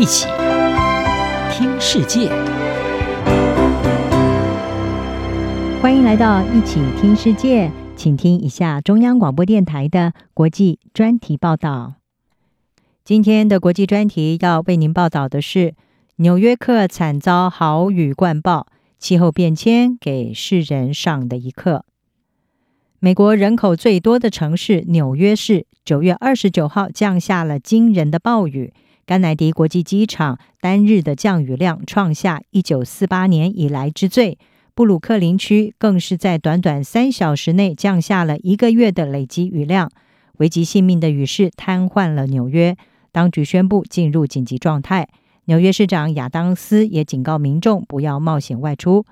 一起听世界，欢迎来到一起听世界，请听一下中央广播电台的国际专题报道。今天的国际专题要为您报道的是：纽约客惨遭豪雨灌爆，气候变迁给世人上的一课。美国人口最多的城市纽约市，九月二十九号降下了惊人的暴雨。甘乃迪国际机场单日的降雨量创下一九四八年以来之最。布鲁克林区更是在短短三小时内降下了一个月的累积雨量，危及性命的雨势瘫痪了纽约。当局宣布进入紧急状态。纽约市长亚当斯也警告民众不要冒险外出。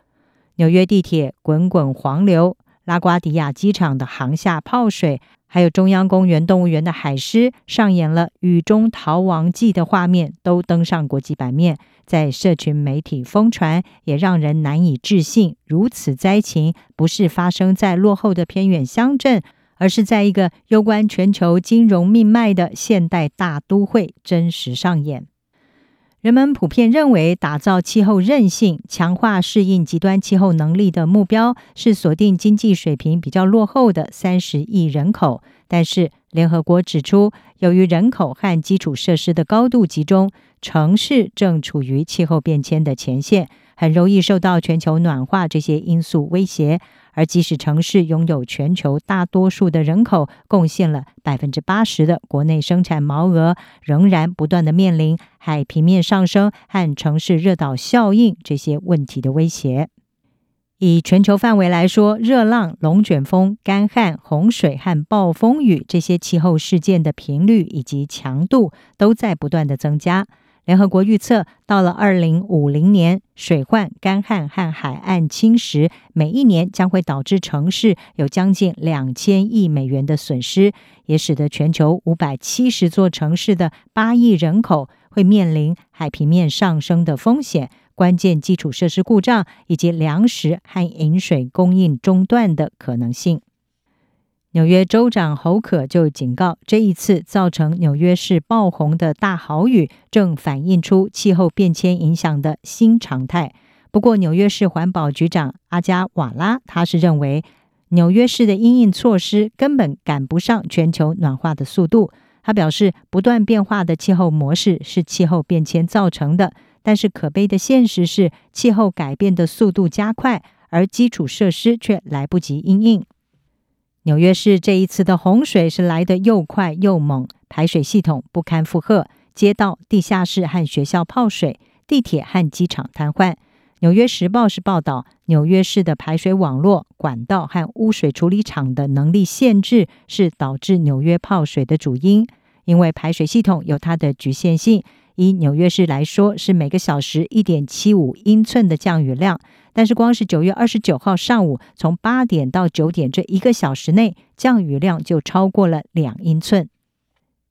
纽约地铁滚滚黄流。拉瓜迪亚机场的航厦泡水，还有中央公园动物园的海狮上演了雨中逃亡记的画面，都登上国际版面，在社群媒体疯传，也让人难以置信，如此灾情不是发生在落后的偏远乡镇，而是在一个攸关全球金融命脉的现代大都会真实上演。人们普遍认为，打造气候韧性、强化适应极端气候能力的目标是锁定经济水平比较落后的三十亿人口。但是，联合国指出，由于人口和基础设施的高度集中，城市正处于气候变迁的前线，很容易受到全球暖化这些因素威胁。而即使城市拥有全球大多数的人口，贡献了百分之八十的国内生产毛额，仍然不断地面临海平面上升和城市热岛效应这些问题的威胁。以全球范围来说，热浪、龙卷风、干旱、洪水和暴风雨这些气候事件的频率以及强度都在不断地增加。联合国预测，到了二零五零年，水患、干旱和海岸侵蚀，每一年将会导致城市有将近两千亿美元的损失，也使得全球五百七十座城市的八亿人口会面临海平面上升的风险、关键基础设施故障以及粮食和饮水供应中断的可能性。纽约州长侯可就警告，这一次造成纽约市爆红的大豪雨，正反映出气候变迁影响的新常态。不过，纽约市环保局长阿加瓦拉他是认为，纽约市的因应措施根本赶不上全球暖化的速度。他表示，不断变化的气候模式是气候变迁造成的，但是可悲的现实是，气候改变的速度加快，而基础设施却来不及因应。纽约市这一次的洪水是来得又快又猛，排水系统不堪负荷，街道、地下室和学校泡水，地铁和机场瘫痪。纽约时报是报道，纽约市的排水网络、管道和污水处理厂的能力限制是导致纽约泡水的主因，因为排水系统有它的局限性。以纽约市来说，是每个小时一点七五英寸的降雨量，但是光是九月二十九号上午，从八点到九点这一个小时内，降雨量就超过了两英寸。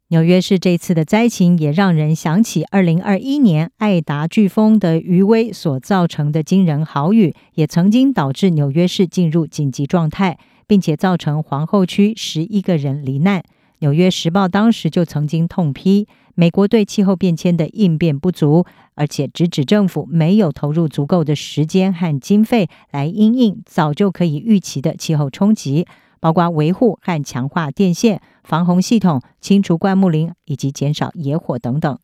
纽约市这次的灾情也让人想起二零二一年爱达飓风的余威所造成的惊人豪雨，也曾经导致纽约市进入紧急状态，并且造成皇后区十一个人罹难。纽约时报当时就曾经痛批。美国对气候变迁的应变不足，而且直指政府没有投入足够的时间和经费来因应早就可以预期的气候冲击，包括维护和强化电线、防洪系统、清除灌木林以及减少野火等等。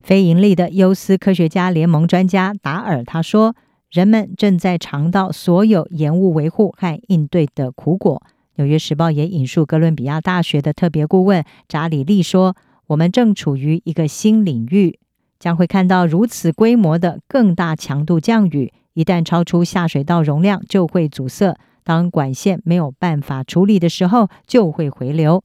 非营利的优思科学家联盟专家达尔他说：“人们正在尝到所有延误维护和应对的苦果。”纽约时报也引述哥伦比亚大学的特别顾问查理利说。我们正处于一个新领域，将会看到如此规模的更大强度降雨。一旦超出下水道容量，就会阻塞；当管线没有办法处理的时候，就会回流。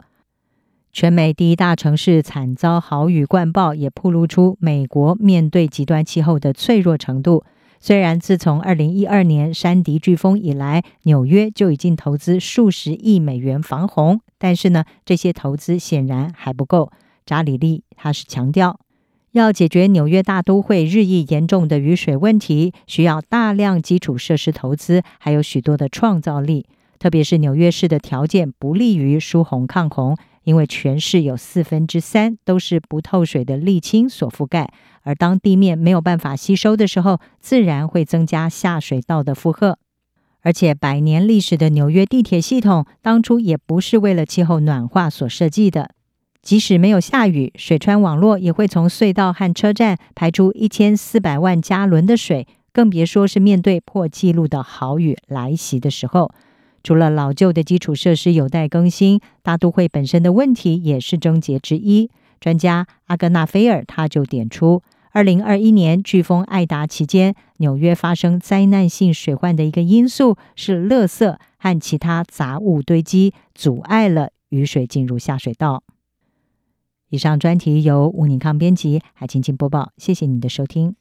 全美第一大城市惨遭豪雨灌爆，也暴露出美国面对极端气候的脆弱程度。虽然自从二零一二年山迪飓风以来，纽约就已经投资数十亿美元防洪，但是呢，这些投资显然还不够。查理利他是强调，要解决纽约大都会日益严重的雨水问题，需要大量基础设施投资，还有许多的创造力。特别是纽约市的条件不利于疏洪抗洪，因为全市有四分之三都是不透水的沥青所覆盖，而当地面没有办法吸收的时候，自然会增加下水道的负荷。而且，百年历史的纽约地铁系统当初也不是为了气候暖化所设计的。即使没有下雨，水川网络也会从隧道和车站排出一千四百万加仑的水，更别说是面对破纪录的豪雨来袭的时候。除了老旧的基础设施有待更新，大都会本身的问题也是症结之一。专家阿格纳菲尔他就点出，二零二一年飓风艾达期间，纽约发生灾难性水患的一个因素是垃圾和其他杂物堆积，阻碍了雨水进入下水道。以上专题由吴宁康编辑，海青青播报，谢谢你的收听。